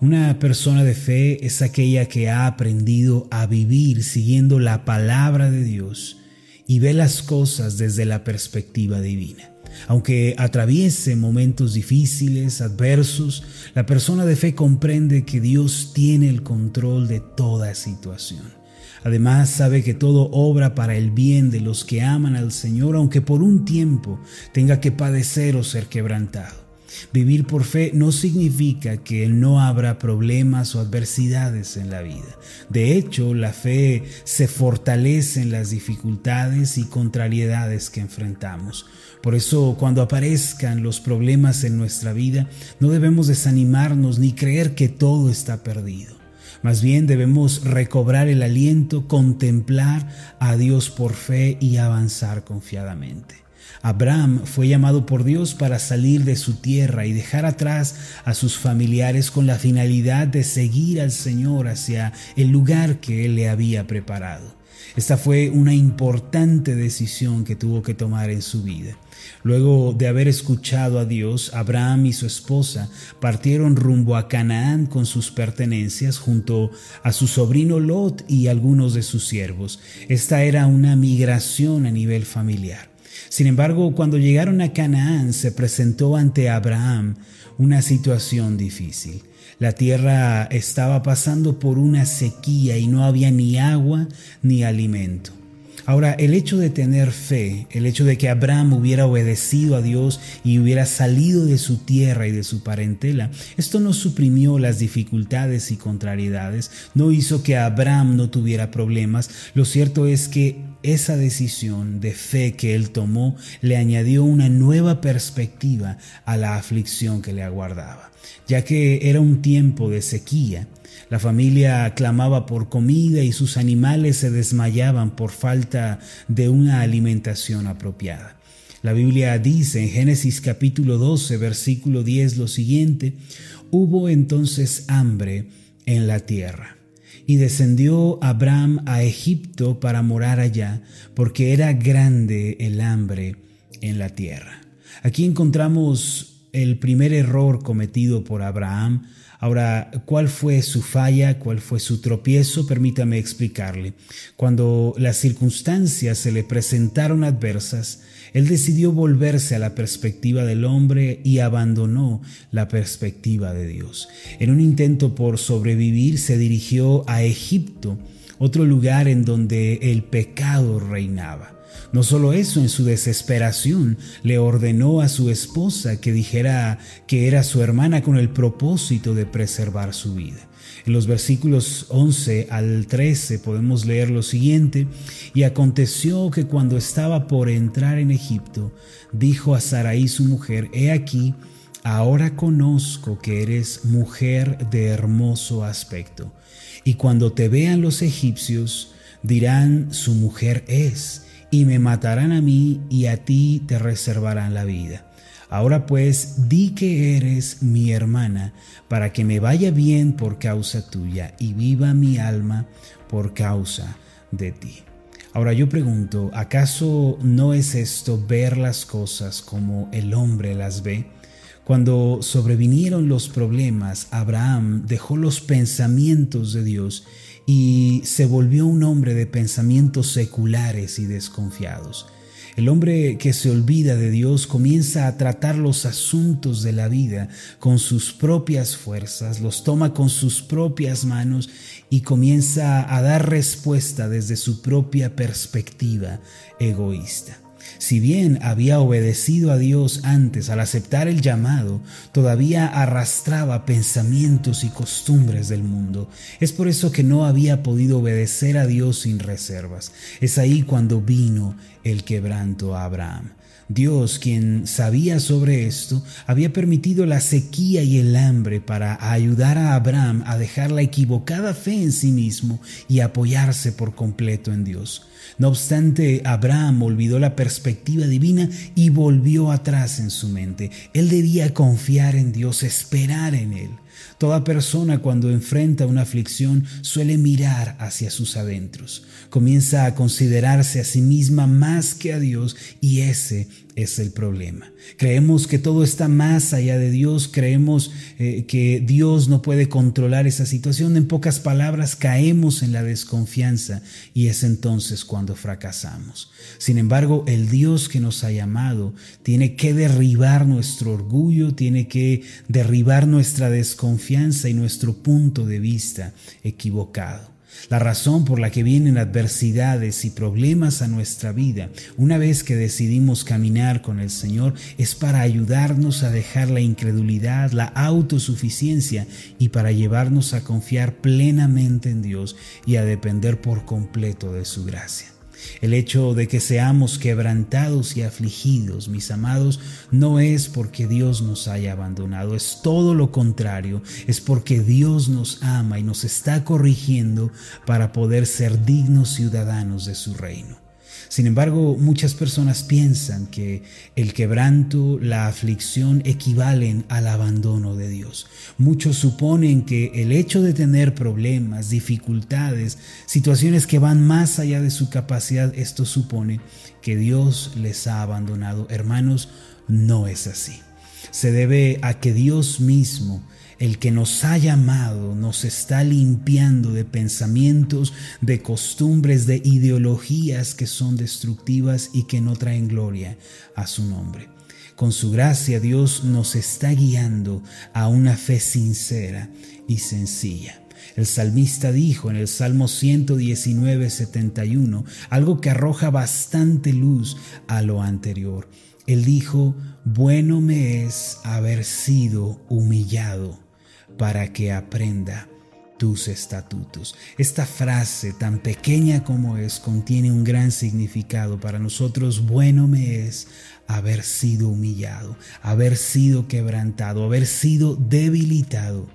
Una persona de fe es aquella que ha aprendido a vivir siguiendo la palabra de Dios y ve las cosas desde la perspectiva divina. Aunque atraviese momentos difíciles, adversos, la persona de fe comprende que Dios tiene el control de toda situación. Además sabe que todo obra para el bien de los que aman al Señor, aunque por un tiempo tenga que padecer o ser quebrantado. Vivir por fe no significa que no habrá problemas o adversidades en la vida. De hecho, la fe se fortalece en las dificultades y contrariedades que enfrentamos. Por eso, cuando aparezcan los problemas en nuestra vida, no debemos desanimarnos ni creer que todo está perdido. Más bien debemos recobrar el aliento, contemplar a Dios por fe y avanzar confiadamente. Abraham fue llamado por Dios para salir de su tierra y dejar atrás a sus familiares con la finalidad de seguir al Señor hacia el lugar que Él le había preparado. Esta fue una importante decisión que tuvo que tomar en su vida. Luego de haber escuchado a Dios, Abraham y su esposa partieron rumbo a Canaán con sus pertenencias junto a su sobrino Lot y algunos de sus siervos. Esta era una migración a nivel familiar. Sin embargo, cuando llegaron a Canaán se presentó ante Abraham una situación difícil. La tierra estaba pasando por una sequía y no había ni agua ni alimento. Ahora, el hecho de tener fe, el hecho de que Abraham hubiera obedecido a Dios y hubiera salido de su tierra y de su parentela, esto no suprimió las dificultades y contrariedades, no hizo que Abraham no tuviera problemas. Lo cierto es que esa decisión de fe que él tomó le añadió una nueva perspectiva a la aflicción que le aguardaba, ya que era un tiempo de sequía la familia clamaba por comida y sus animales se desmayaban por falta de una alimentación apropiada. La Biblia dice en Génesis capítulo 12, versículo 10 lo siguiente, hubo entonces hambre en la tierra. Y descendió Abraham a Egipto para morar allá, porque era grande el hambre en la tierra. Aquí encontramos el primer error cometido por Abraham Ahora, ¿cuál fue su falla? ¿Cuál fue su tropiezo? Permítame explicarle. Cuando las circunstancias se le presentaron adversas, él decidió volverse a la perspectiva del hombre y abandonó la perspectiva de Dios. En un intento por sobrevivir, se dirigió a Egipto, otro lugar en donde el pecado reinaba. No solo eso, en su desesperación le ordenó a su esposa que dijera que era su hermana con el propósito de preservar su vida. En los versículos 11 al 13 podemos leer lo siguiente, y aconteció que cuando estaba por entrar en Egipto, dijo a Saraí su mujer, he aquí, ahora conozco que eres mujer de hermoso aspecto, y cuando te vean los egipcios, dirán, su mujer es y me matarán a mí y a ti te reservarán la vida. Ahora pues, di que eres mi hermana, para que me vaya bien por causa tuya y viva mi alma por causa de ti. Ahora yo pregunto, ¿acaso no es esto ver las cosas como el hombre las ve? Cuando sobrevinieron los problemas, Abraham dejó los pensamientos de Dios y se volvió un hombre de pensamientos seculares y desconfiados. El hombre que se olvida de Dios comienza a tratar los asuntos de la vida con sus propias fuerzas, los toma con sus propias manos y comienza a dar respuesta desde su propia perspectiva egoísta. Si bien había obedecido a Dios antes al aceptar el llamado, todavía arrastraba pensamientos y costumbres del mundo. Es por eso que no había podido obedecer a Dios sin reservas. Es ahí cuando vino el quebranto a Abraham. Dios, quien sabía sobre esto, había permitido la sequía y el hambre para ayudar a Abraham a dejar la equivocada fe en sí mismo y apoyarse por completo en Dios. No obstante, Abraham olvidó la perspectiva divina y volvió atrás en su mente. Él debía confiar en Dios, esperar en Él. Toda persona cuando enfrenta una aflicción suele mirar hacia sus adentros. Comienza a considerarse a sí misma más que a Dios y ese es el problema. Creemos que todo está más allá de Dios, creemos eh, que Dios no puede controlar esa situación. En pocas palabras, caemos en la desconfianza y es entonces cuando fracasamos. Sin embargo, el Dios que nos ha llamado tiene que derribar nuestro orgullo, tiene que derribar nuestra desconfianza y nuestro punto de vista equivocado. La razón por la que vienen adversidades y problemas a nuestra vida, una vez que decidimos caminar con el Señor, es para ayudarnos a dejar la incredulidad, la autosuficiencia y para llevarnos a confiar plenamente en Dios y a depender por completo de su gracia. El hecho de que seamos quebrantados y afligidos, mis amados, no es porque Dios nos haya abandonado, es todo lo contrario, es porque Dios nos ama y nos está corrigiendo para poder ser dignos ciudadanos de su reino. Sin embargo, muchas personas piensan que el quebranto, la aflicción equivalen al abandono de Dios. Muchos suponen que el hecho de tener problemas, dificultades, situaciones que van más allá de su capacidad, esto supone que Dios les ha abandonado. Hermanos, no es así. Se debe a que Dios mismo el que nos ha llamado nos está limpiando de pensamientos, de costumbres, de ideologías que son destructivas y que no traen gloria a su nombre. Con su gracia Dios nos está guiando a una fe sincera y sencilla. El salmista dijo en el Salmo 119, 71, algo que arroja bastante luz a lo anterior. Él dijo, bueno me es haber sido humillado para que aprenda tus estatutos. Esta frase, tan pequeña como es, contiene un gran significado. Para nosotros, bueno me es haber sido humillado, haber sido quebrantado, haber sido debilitado,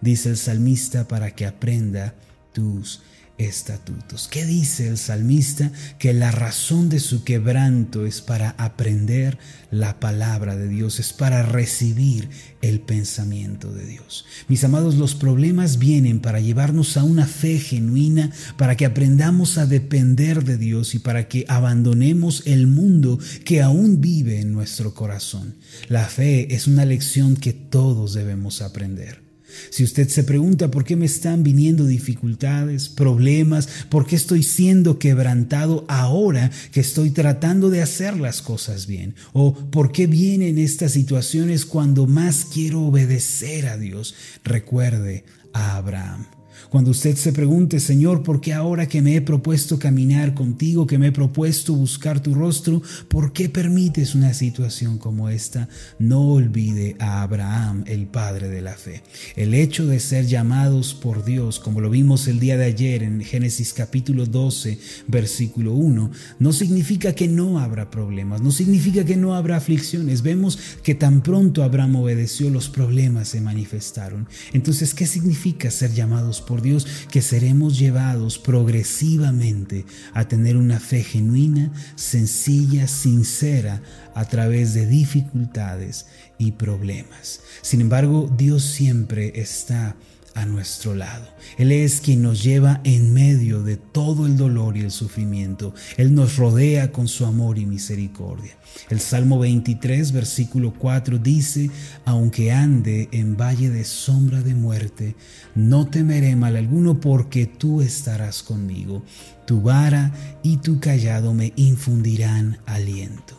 dice el salmista, para que aprenda tus estatutos. ¿Qué dice el salmista? Que la razón de su quebranto es para aprender la palabra de Dios, es para recibir el pensamiento de Dios. Mis amados, los problemas vienen para llevarnos a una fe genuina, para que aprendamos a depender de Dios y para que abandonemos el mundo que aún vive en nuestro corazón. La fe es una lección que todos debemos aprender. Si usted se pregunta por qué me están viniendo dificultades, problemas, por qué estoy siendo quebrantado ahora que estoy tratando de hacer las cosas bien, o por qué vienen estas situaciones cuando más quiero obedecer a Dios, recuerde a Abraham. Cuando usted se pregunte, Señor, ¿por qué ahora que me he propuesto caminar contigo, que me he propuesto buscar tu rostro, ¿por qué permites una situación como esta? No olvide a Abraham, el padre de la fe. El hecho de ser llamados por Dios, como lo vimos el día de ayer en Génesis capítulo 12, versículo 1, no significa que no habrá problemas, no significa que no habrá aflicciones. Vemos que tan pronto Abraham obedeció, los problemas se manifestaron. Entonces, ¿qué significa ser llamados por Dios, que seremos llevados progresivamente a tener una fe genuina, sencilla, sincera, a través de dificultades y problemas. Sin embargo, Dios siempre está a nuestro lado. Él es quien nos lleva en medio de todo el dolor y el sufrimiento. Él nos rodea con su amor y misericordia. El Salmo 23, versículo 4 dice, aunque ande en valle de sombra de muerte, no temeré mal alguno porque tú estarás conmigo. Tu vara y tu callado me infundirán aliento.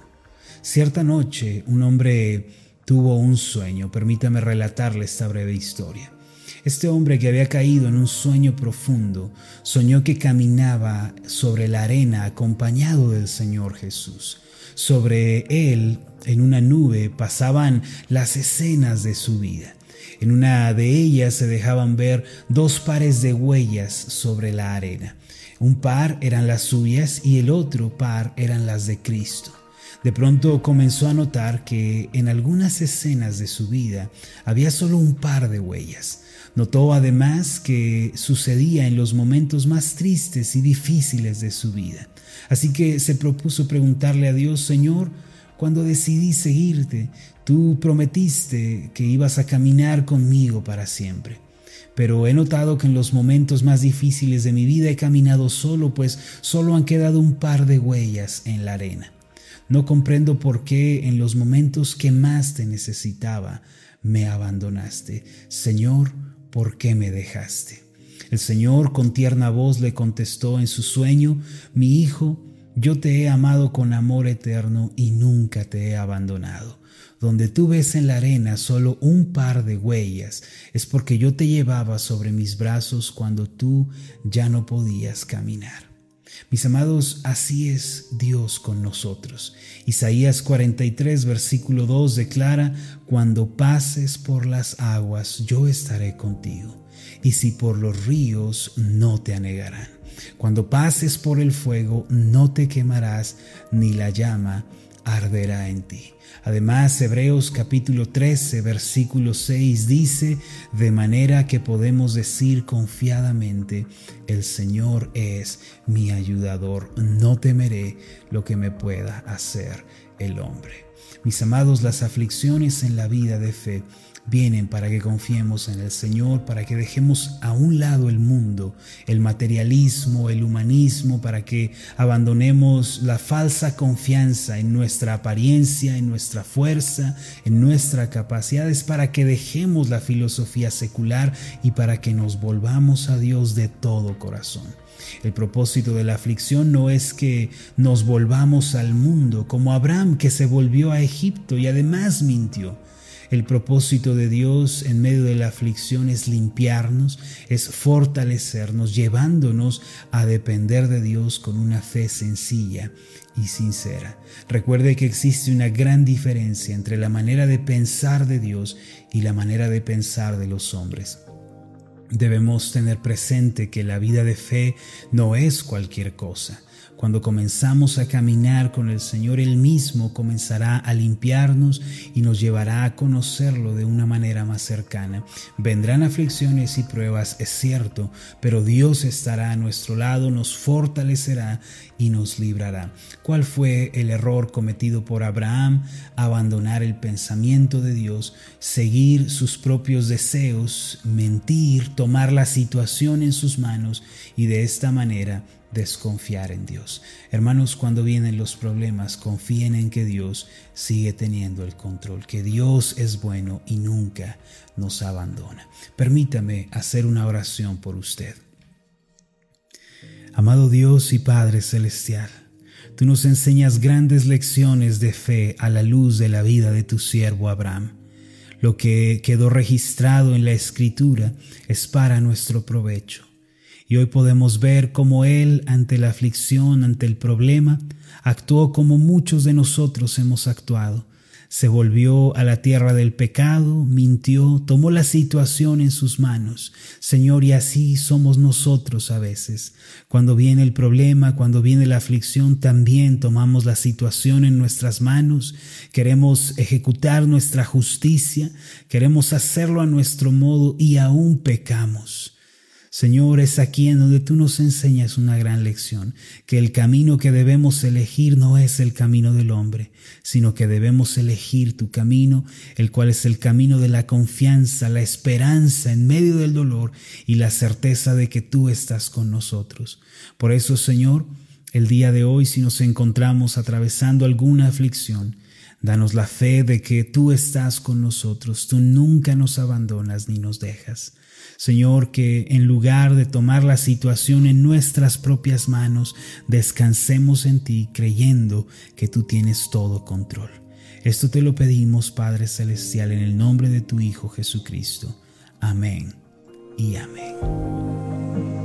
Cierta noche un hombre tuvo un sueño. Permítame relatarle esta breve historia. Este hombre que había caído en un sueño profundo, soñó que caminaba sobre la arena acompañado del Señor Jesús. Sobre él, en una nube, pasaban las escenas de su vida. En una de ellas se dejaban ver dos pares de huellas sobre la arena. Un par eran las suyas y el otro par eran las de Cristo. De pronto comenzó a notar que en algunas escenas de su vida había solo un par de huellas. Notó además que sucedía en los momentos más tristes y difíciles de su vida. Así que se propuso preguntarle a Dios, Señor, cuando decidí seguirte, tú prometiste que ibas a caminar conmigo para siempre. Pero he notado que en los momentos más difíciles de mi vida he caminado solo, pues solo han quedado un par de huellas en la arena. No comprendo por qué en los momentos que más te necesitaba me abandonaste. Señor, ¿por qué me dejaste? El Señor con tierna voz le contestó en su sueño, Mi hijo, yo te he amado con amor eterno y nunca te he abandonado. Donde tú ves en la arena solo un par de huellas, es porque yo te llevaba sobre mis brazos cuando tú ya no podías caminar. Mis amados, así es Dios con nosotros. Isaías 43, versículo 2 declara, Cuando pases por las aguas, yo estaré contigo y si por los ríos no te anegarán. Cuando pases por el fuego no te quemarás, ni la llama arderá en ti. Además, Hebreos capítulo 13, versículo 6 dice, de manera que podemos decir confiadamente, el Señor es mi ayudador, no temeré lo que me pueda hacer el hombre. Mis amados, las aflicciones en la vida de fe vienen para que confiemos en el Señor, para que dejemos a un lado el mundo, el materialismo, el humanismo, para que abandonemos la falsa confianza en nuestra apariencia, en nuestra fuerza, en nuestras capacidades, para que dejemos la filosofía secular y para que nos volvamos a Dios de todo corazón. El propósito de la aflicción no es que nos volvamos al mundo como Abraham que se volvió a Egipto y además mintió. El propósito de Dios en medio de la aflicción es limpiarnos, es fortalecernos, llevándonos a depender de Dios con una fe sencilla y sincera. Recuerde que existe una gran diferencia entre la manera de pensar de Dios y la manera de pensar de los hombres. Debemos tener presente que la vida de fe no es cualquier cosa. Cuando comenzamos a caminar con el Señor, Él mismo comenzará a limpiarnos y nos llevará a conocerlo de una manera más cercana. Vendrán aflicciones y pruebas, es cierto, pero Dios estará a nuestro lado, nos fortalecerá y nos librará. ¿Cuál fue el error cometido por Abraham? Abandonar el pensamiento de Dios, seguir sus propios deseos, mentir, tomar la situación en sus manos y de esta manera desconfiar en Dios. Hermanos, cuando vienen los problemas, confíen en que Dios sigue teniendo el control, que Dios es bueno y nunca nos abandona. Permítame hacer una oración por usted. Amado Dios y Padre Celestial, tú nos enseñas grandes lecciones de fe a la luz de la vida de tu siervo Abraham. Lo que quedó registrado en la Escritura es para nuestro provecho. Y hoy podemos ver cómo Él, ante la aflicción, ante el problema, actuó como muchos de nosotros hemos actuado. Se volvió a la tierra del pecado, mintió, tomó la situación en sus manos. Señor, y así somos nosotros a veces. Cuando viene el problema, cuando viene la aflicción, también tomamos la situación en nuestras manos. Queremos ejecutar nuestra justicia, queremos hacerlo a nuestro modo y aún pecamos. Señor, es aquí en donde tú nos enseñas una gran lección, que el camino que debemos elegir no es el camino del hombre, sino que debemos elegir tu camino, el cual es el camino de la confianza, la esperanza en medio del dolor y la certeza de que tú estás con nosotros. Por eso, Señor, el día de hoy, si nos encontramos atravesando alguna aflicción, Danos la fe de que tú estás con nosotros, tú nunca nos abandonas ni nos dejas. Señor, que en lugar de tomar la situación en nuestras propias manos, descansemos en ti creyendo que tú tienes todo control. Esto te lo pedimos, Padre Celestial, en el nombre de tu Hijo Jesucristo. Amén y amén.